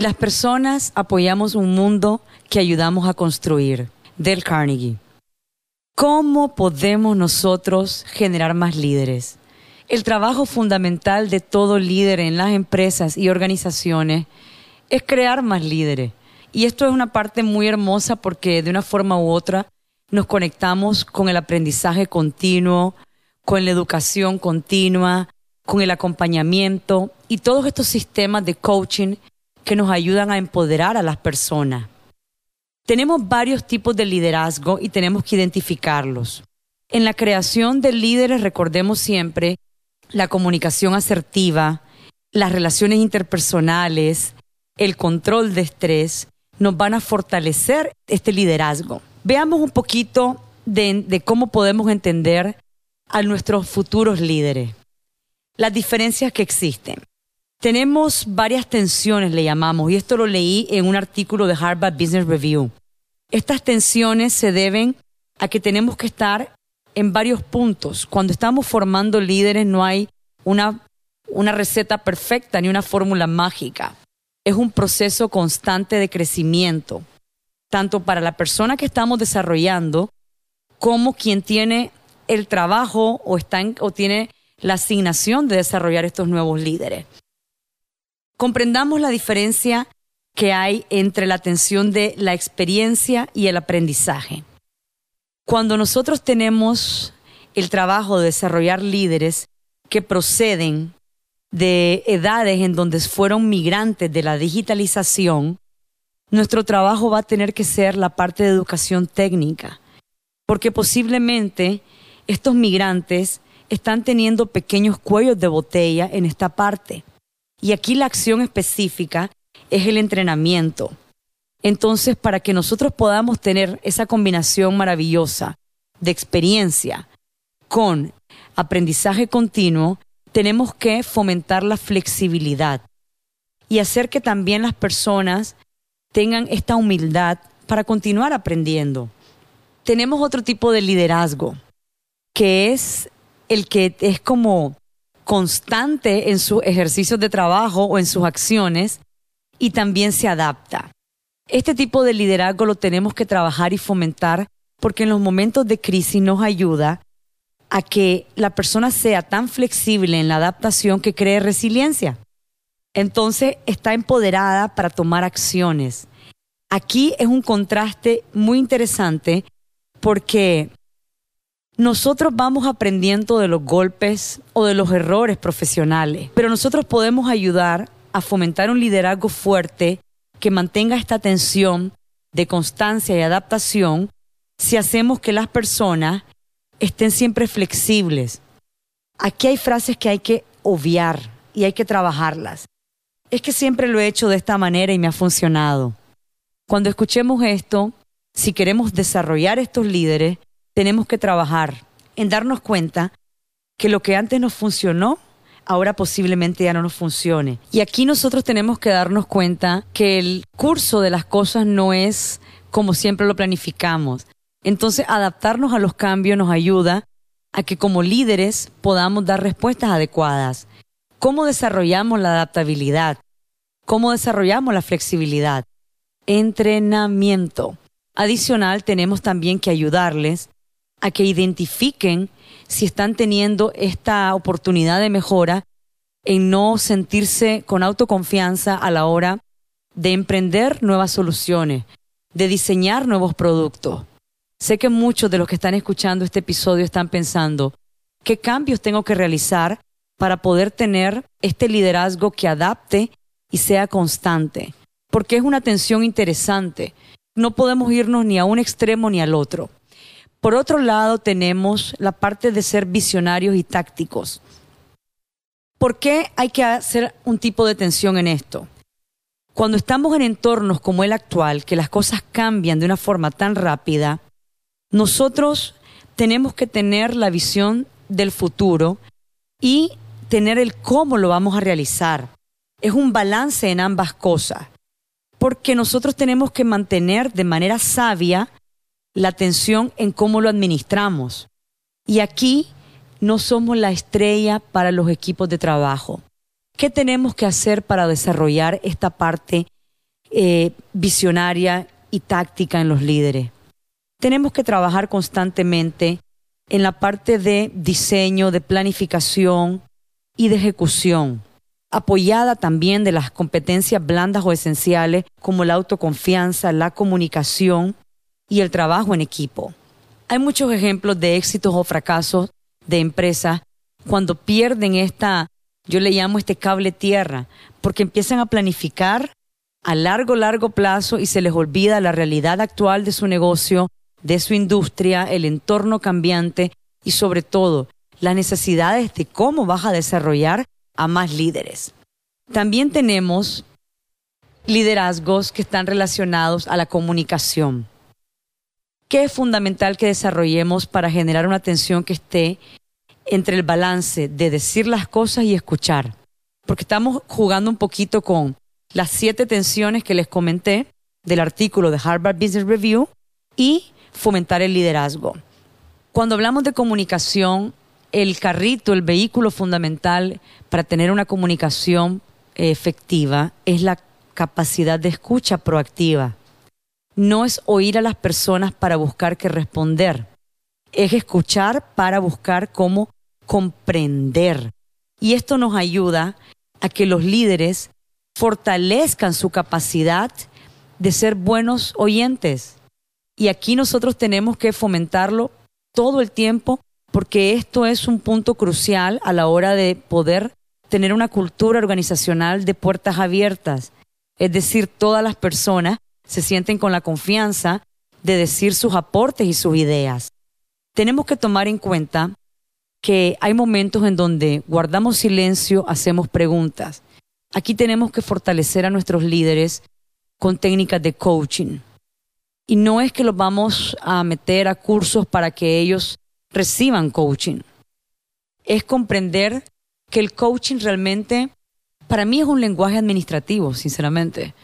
Las personas apoyamos un mundo que ayudamos a construir. Del Carnegie. ¿Cómo podemos nosotros generar más líderes? El trabajo fundamental de todo líder en las empresas y organizaciones es crear más líderes. Y esto es una parte muy hermosa porque de una forma u otra nos conectamos con el aprendizaje continuo, con la educación continua, con el acompañamiento y todos estos sistemas de coaching que nos ayudan a empoderar a las personas. Tenemos varios tipos de liderazgo y tenemos que identificarlos. En la creación de líderes recordemos siempre la comunicación asertiva, las relaciones interpersonales, el control de estrés, nos van a fortalecer este liderazgo. Veamos un poquito de, de cómo podemos entender a nuestros futuros líderes, las diferencias que existen. Tenemos varias tensiones, le llamamos, y esto lo leí en un artículo de Harvard Business Review. Estas tensiones se deben a que tenemos que estar en varios puntos. Cuando estamos formando líderes no hay una, receta perfecta ni una fórmula mágica. Es un proceso constante de crecimiento, tanto para la persona que estamos desarrollando como quien tiene el trabajo o, está o tiene la asignación de desarrollar estos nuevos líderes comprendamos la diferencia que hay entre la atención de la experiencia y el aprendizaje. Cuando nosotros tenemos el trabajo de desarrollar líderes que proceden de edades en donde fueron migrantes de la digitalización, nuestro trabajo va a tener que ser la parte de educación técnica, porque posiblemente estos migrantes están teniendo pequeños cuellos de botella en esta parte. Y aquí la acción específica es el entrenamiento. Entonces, para que nosotros podamos tener esa combinación maravillosa de experiencia con aprendizaje continuo, tenemos que fomentar la flexibilidad y hacer que también las personas tengan esta humildad para continuar aprendiendo. Tenemos otro tipo de liderazgo, que es el que es como constante en sus ejercicios de trabajo o en sus acciones y también se adapta. Este tipo de liderazgo lo tenemos que trabajar y fomentar porque en los momentos de crisis nos ayuda a que la persona sea tan flexible en la adaptación que cree resiliencia. Entonces está empoderada para tomar acciones. Aquí es un contraste muy interesante porque nosotros vamos aprendiendo de los golpes o de los errores profesionales, pero nosotros podemos ayudar a fomentar un liderazgo fuerte que mantenga esta tensión de constancia y adaptación si hacemos que las personas estén siempre flexibles. Aquí hay frases que hay que obviar y hay que trabajarlas. Es que siempre lo he hecho de esta manera y me ha funcionado. Cuando escuchemos esto, si queremos desarrollar estos líderes, tenemos que trabajar en darnos cuenta que lo que antes nos funcionó, ahora posiblemente ya no nos funcione. Y aquí nosotros tenemos que darnos cuenta que el curso de las cosas no es como siempre lo planificamos. Entonces, adaptarnos a los cambios nos ayuda a que como líderes podamos dar respuestas adecuadas. ¿Cómo desarrollamos la adaptabilidad? ¿Cómo desarrollamos la flexibilidad? Entrenamiento. Adicional, tenemos también que ayudarles a que identifiquen si están teniendo esta oportunidad de mejora en no sentirse con autoconfianza a la hora de emprender nuevas soluciones, de diseñar nuevos productos. Sé que muchos de los que están escuchando este episodio están pensando, ¿qué cambios tengo que realizar para poder tener este liderazgo que adapte y sea constante? Porque es una tensión interesante. No podemos irnos ni a un extremo ni al otro. Por otro lado, tenemos la parte de ser visionarios y tácticos. ¿Por qué hay que hacer un tipo de tensión en esto? Cuando estamos en entornos como el actual, que las cosas cambian de una forma tan rápida, nosotros tenemos que tener la visión del futuro y tener el cómo lo vamos a realizar. Es un balance en ambas cosas, porque nosotros tenemos que mantener de manera sabia la atención en cómo lo administramos. Y aquí no somos la estrella para los equipos de trabajo. ¿Qué tenemos que hacer para desarrollar esta parte eh, visionaria y táctica en los líderes? Tenemos que trabajar constantemente en la parte de diseño, de planificación y de ejecución, apoyada también de las competencias blandas o esenciales como la autoconfianza, la comunicación y el trabajo en equipo. Hay muchos ejemplos de éxitos o fracasos de empresas cuando pierden esta, yo le llamo este cable tierra, porque empiezan a planificar a largo, largo plazo y se les olvida la realidad actual de su negocio, de su industria, el entorno cambiante y sobre todo las necesidades de cómo vas a desarrollar a más líderes. También tenemos liderazgos que están relacionados a la comunicación. ¿Qué es fundamental que desarrollemos para generar una atención que esté entre el balance de decir las cosas y escuchar? Porque estamos jugando un poquito con las siete tensiones que les comenté del artículo de Harvard Business Review y fomentar el liderazgo. Cuando hablamos de comunicación, el carrito, el vehículo fundamental para tener una comunicación efectiva es la capacidad de escucha proactiva. No es oír a las personas para buscar qué responder, es escuchar para buscar cómo comprender. Y esto nos ayuda a que los líderes fortalezcan su capacidad de ser buenos oyentes. Y aquí nosotros tenemos que fomentarlo todo el tiempo porque esto es un punto crucial a la hora de poder tener una cultura organizacional de puertas abiertas. Es decir, todas las personas se sienten con la confianza de decir sus aportes y sus ideas. Tenemos que tomar en cuenta que hay momentos en donde guardamos silencio, hacemos preguntas. Aquí tenemos que fortalecer a nuestros líderes con técnicas de coaching. Y no es que los vamos a meter a cursos para que ellos reciban coaching. Es comprender que el coaching realmente, para mí es un lenguaje administrativo, sinceramente,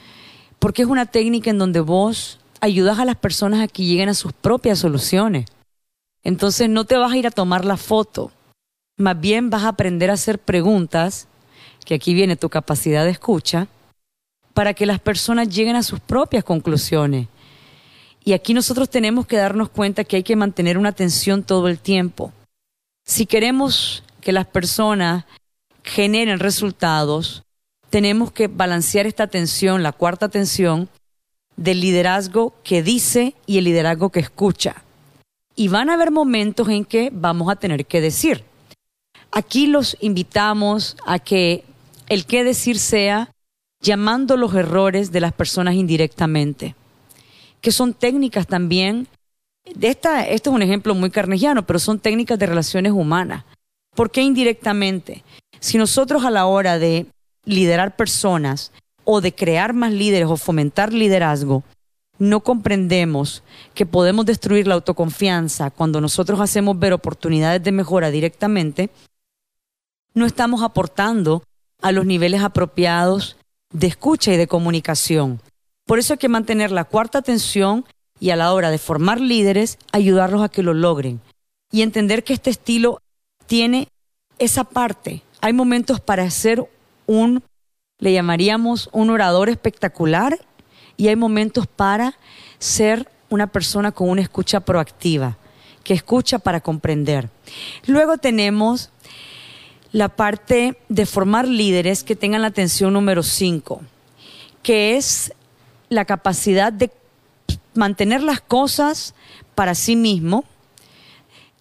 porque es una técnica en donde vos ayudas a las personas a que lleguen a sus propias soluciones. Entonces no te vas a ir a tomar la foto, más bien vas a aprender a hacer preguntas, que aquí viene tu capacidad de escucha, para que las personas lleguen a sus propias conclusiones y aquí nosotros tenemos que darnos cuenta que hay que mantener una atención todo el tiempo. Si queremos que las personas generen resultados, tenemos que balancear esta atención, la cuarta atención, del liderazgo que dice y el liderazgo que escucha. Y van a haber momentos en que vamos a tener que decir. Aquí los invitamos a que el qué decir sea llamando los errores de las personas indirectamente que son técnicas también. De esta, esto es un ejemplo muy carnegiano, pero son técnicas de relaciones humanas. ¿Por qué indirectamente? Si nosotros a la hora de liderar personas o de crear más líderes o fomentar liderazgo, no comprendemos que podemos destruir la autoconfianza cuando nosotros hacemos ver oportunidades de mejora directamente, no estamos aportando a los niveles apropiados de escucha y de comunicación. Por eso hay que mantener la cuarta atención y a la hora de formar líderes, ayudarlos a que lo logren. Y entender que este estilo tiene esa parte. Hay momentos para ser un, le llamaríamos un orador espectacular y hay momentos para ser una persona con una escucha proactiva, que escucha para comprender. Luego tenemos la parte de formar líderes que tengan la atención número 5, que es la capacidad de mantener las cosas para sí mismo,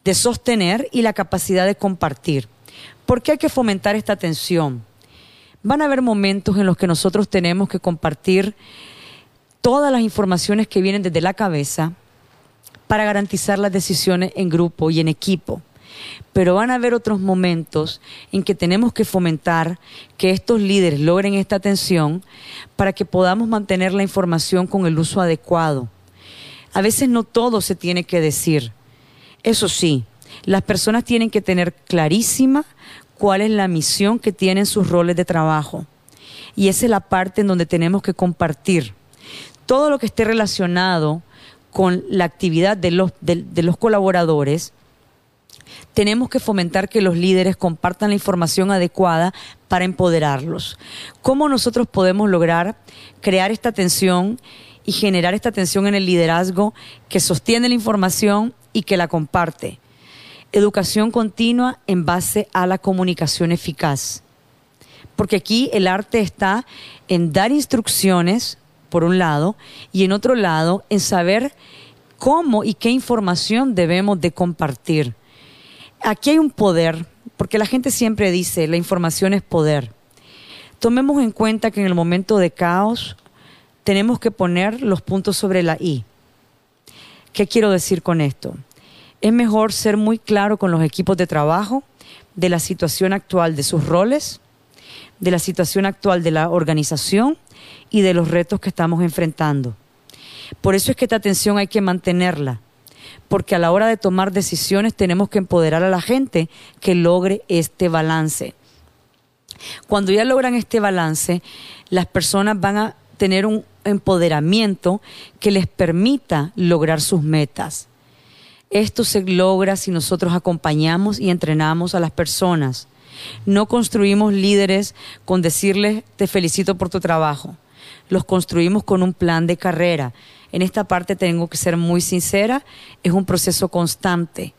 de sostener y la capacidad de compartir. ¿Por qué hay que fomentar esta atención? Van a haber momentos en los que nosotros tenemos que compartir todas las informaciones que vienen desde la cabeza para garantizar las decisiones en grupo y en equipo. pero van a haber otros momentos en que tenemos que fomentar que estos líderes logren esta atención para que podamos mantener la información con el uso adecuado. A veces no todo se tiene que decir. Eso sí, las personas tienen que tener clarísima cuál es la misión que tienen sus roles de trabajo. Y esa es la parte en donde tenemos que compartir todo lo que esté relacionado con la actividad de los, de los colaboradores tenemos que fomentar que los líderes compartan la información adecuada para empoderarlos. ¿Cómo nosotros podemos lograr crear esta atención y generar esta atención en el liderazgo que sostiene la información y que la comparte? Educación continua en base a la comunicación eficaz. Porque aquí el arte está en dar instrucciones, por un lado, y en otro lado, en saber cómo y qué información debemos de compartir aquí hay un poder, porque la gente siempre dice, la información es poder. Tomemos en cuenta que en el momento de caos tenemos que poner los puntos sobre la I. ¿Qué quiero decir con esto? Es mejor ser muy claro con los equipos de trabajo de la situación actual de sus roles, de la situación actual de la organización y de los retos que estamos enfrentando. Por eso es que esta atención hay que mantenerla porque a la hora de tomar decisiones tenemos que empoderar a la gente que logre este balance. Cuando ya logran este balance, las personas van a tener un empoderamiento que les permita lograr sus metas. Esto se logra si nosotros acompañamos y entrenamos a las personas. No construimos líderes con decirles te felicito por tu trabajo. Los construimos con un plan de carrera en esta parte tengo que ser muy sincera, es un proceso constante.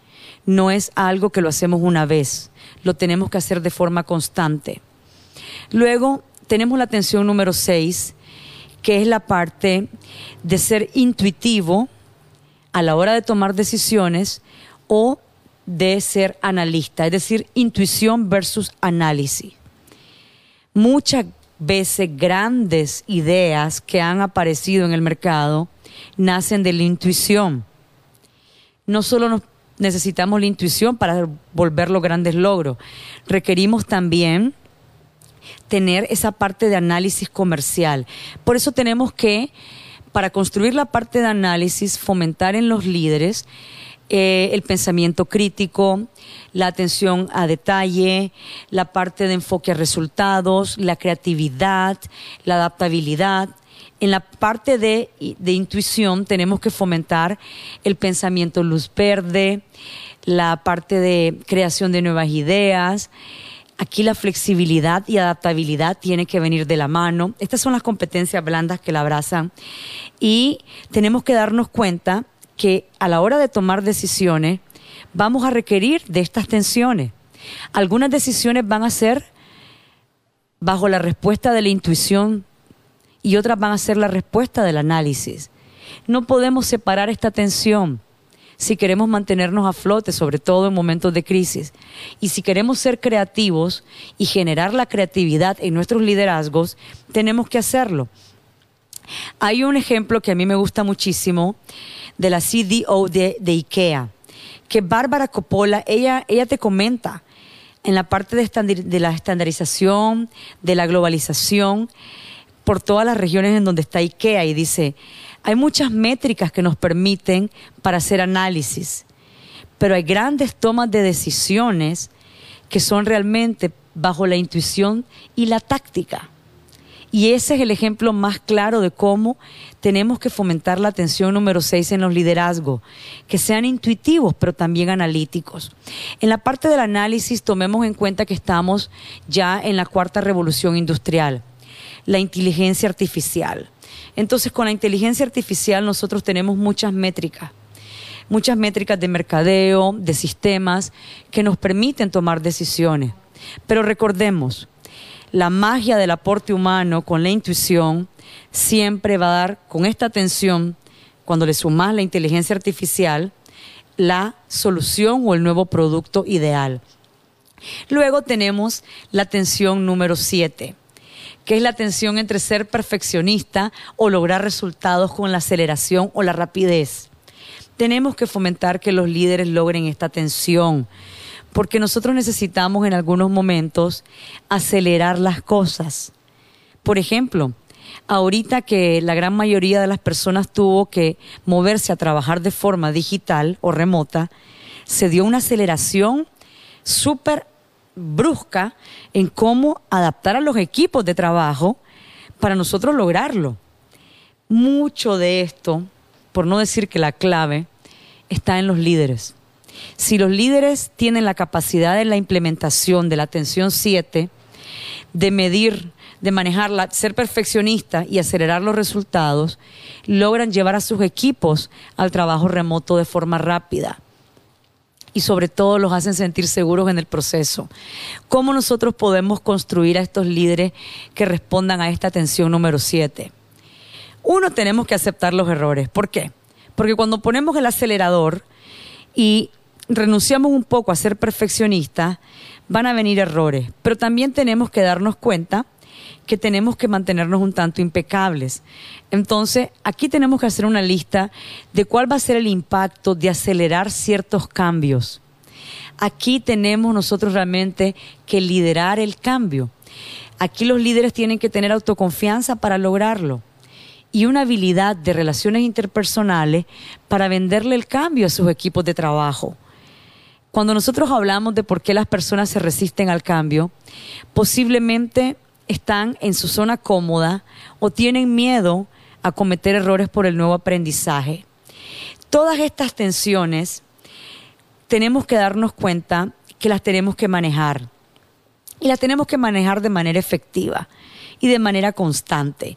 No es algo que lo hacemos una vez, lo tenemos que hacer de forma constante. Luego tenemos la atención número 6, que es la parte de ser intuitivo a la hora de tomar decisiones o de ser analista, es decir, intuición versus análisis. Muchas veces grandes ideas que han aparecido en el mercado nacen de la intuición. No solo necesitamos la intuición para volver los grandes logros, requerimos también tener esa parte de análisis comercial. Por eso tenemos que, para construir la parte de análisis, fomentar en los líderes eh, el pensamiento crítico, la atención a detalle, la parte de enfoque a resultados, la creatividad, la adaptabilidad en la parte de, intuición tenemos que fomentar el pensamiento luz verde, la parte de creación de nuevas ideas. Aquí la flexibilidad y adaptabilidad tiene que venir de la mano. Estas son las competencias blandas que la abrazan. Y tenemos que darnos cuenta que a la hora de tomar decisiones vamos a requerir de estas tensiones. Algunas decisiones van a ser bajo la respuesta de la intuición y otras van a ser la respuesta del análisis. No podemos separar esta tensión si queremos mantenernos a flote, sobre todo en momentos de crisis. Y si queremos ser creativos y generar la creatividad en nuestros liderazgos, tenemos que hacerlo. Hay un ejemplo que a mí me gusta muchísimo de la CDO de, IKEA, que Bárbara Coppola, ella, ella te comenta en la parte de, de la estandarización, de la globalización, por todas las regiones en donde está IKEA y dice, hay muchas métricas que nos permiten para hacer análisis, pero hay grandes tomas de decisiones que son realmente bajo la intuición y la táctica. Y ese es el ejemplo más claro de cómo tenemos que fomentar la atención número 6 en los liderazgos, que sean intuitivos pero también analíticos. En la parte del análisis tomemos en cuenta que estamos ya en la cuarta revolución industrial la inteligencia artificial. Entonces, con la inteligencia artificial nosotros tenemos muchas métricas, muchas métricas de mercadeo, de sistemas, que nos permiten tomar decisiones. Pero recordemos, la magia del aporte humano con la intuición siempre va a dar, con esta atención, cuando le sumas la inteligencia artificial, la solución o el nuevo producto ideal. Luego tenemos la atención número 7 que es la tensión entre ser perfeccionista o lograr resultados con la aceleración o la rapidez. Tenemos que fomentar que los líderes logren esta tensión, porque nosotros necesitamos en algunos momentos acelerar las cosas. Por ejemplo, ahorita que la gran mayoría de las personas tuvo que moverse a trabajar de forma digital o remota, se dio una aceleración súper brusca en cómo adaptar a los equipos de trabajo para nosotros lograrlo. Mucho de esto, por no decir que la clave, está en los líderes. Si los líderes tienen la capacidad de la implementación de la atención 7, de medir, de manejarla, ser perfeccionista y acelerar los resultados, logran llevar a sus equipos al trabajo remoto de forma rápida y sobre todo los hacen sentir seguros en el proceso. ¿Cómo nosotros podemos construir a estos líderes que respondan a esta atención número 7? Uno, tenemos que aceptar los errores. ¿Por qué? Porque cuando ponemos el acelerador y renunciamos un poco a ser perfeccionistas, van a venir errores. Pero también tenemos que darnos cuenta que tenemos que mantenernos un tanto impecables. Entonces, aquí tenemos que hacer una lista de cuál va a ser el impacto de acelerar ciertos cambios. Aquí tenemos nosotros realmente que liderar el cambio. Aquí los líderes tienen que tener autoconfianza para lograrlo y una habilidad de relaciones interpersonales para venderle el cambio a sus equipos de trabajo. Cuando nosotros hablamos de por qué las personas se resisten al cambio, posiblemente están en su zona cómoda o tienen miedo a cometer errores por el nuevo aprendizaje. Todas estas tensiones tenemos que darnos cuenta que las tenemos que manejar. Y las tenemos que manejar de manera efectiva y de manera constante.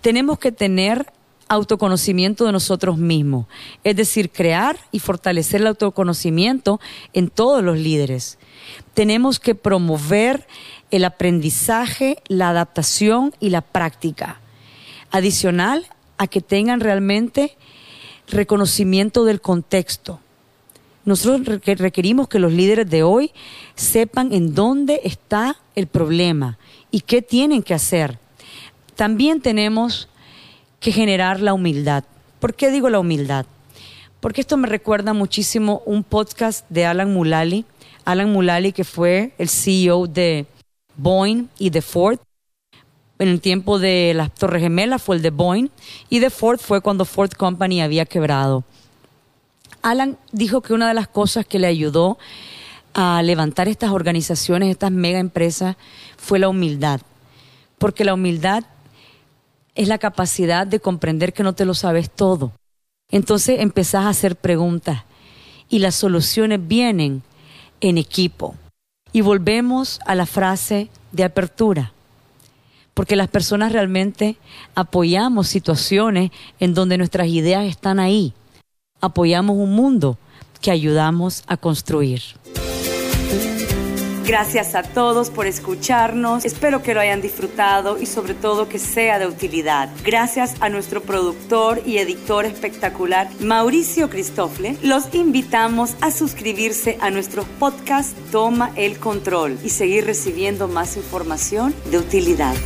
Tenemos que tener autoconocimiento de nosotros mismos, es decir, crear y fortalecer el autoconocimiento en todos los líderes. Tenemos que promover el aprendizaje, la adaptación y la práctica. Adicional a que tengan realmente reconocimiento del contexto. Nosotros requerimos que los líderes de hoy sepan en dónde está el problema y qué tienen que hacer. También tenemos que generar la humildad. ¿Por qué digo la humildad? Porque esto me recuerda muchísimo un podcast de Alan Mulally. Alan Mulally, que fue el CEO de Boeing y de Ford. En el tiempo de las Torres Gemelas fue el de Boeing y de Ford fue cuando Ford Company había quebrado. Alan dijo que una de las cosas que le ayudó a levantar estas organizaciones, estas mega empresas, fue la humildad. Porque la humildad es la capacidad de comprender que no te lo sabes todo. Entonces empezás a hacer preguntas y las soluciones vienen en equipo. Y volvemos a la frase de apertura, porque las personas realmente apoyamos situaciones en donde nuestras ideas están ahí. Apoyamos un mundo que ayudamos a construir. Gracias a todos por escucharnos. Espero que lo hayan disfrutado y sobre todo que sea de utilidad. Gracias a nuestro productor y editor espectacular, Mauricio Cristófle. Los invitamos a suscribirse a nuestros podcasts Toma el Control y seguir recibiendo más información de utilidad.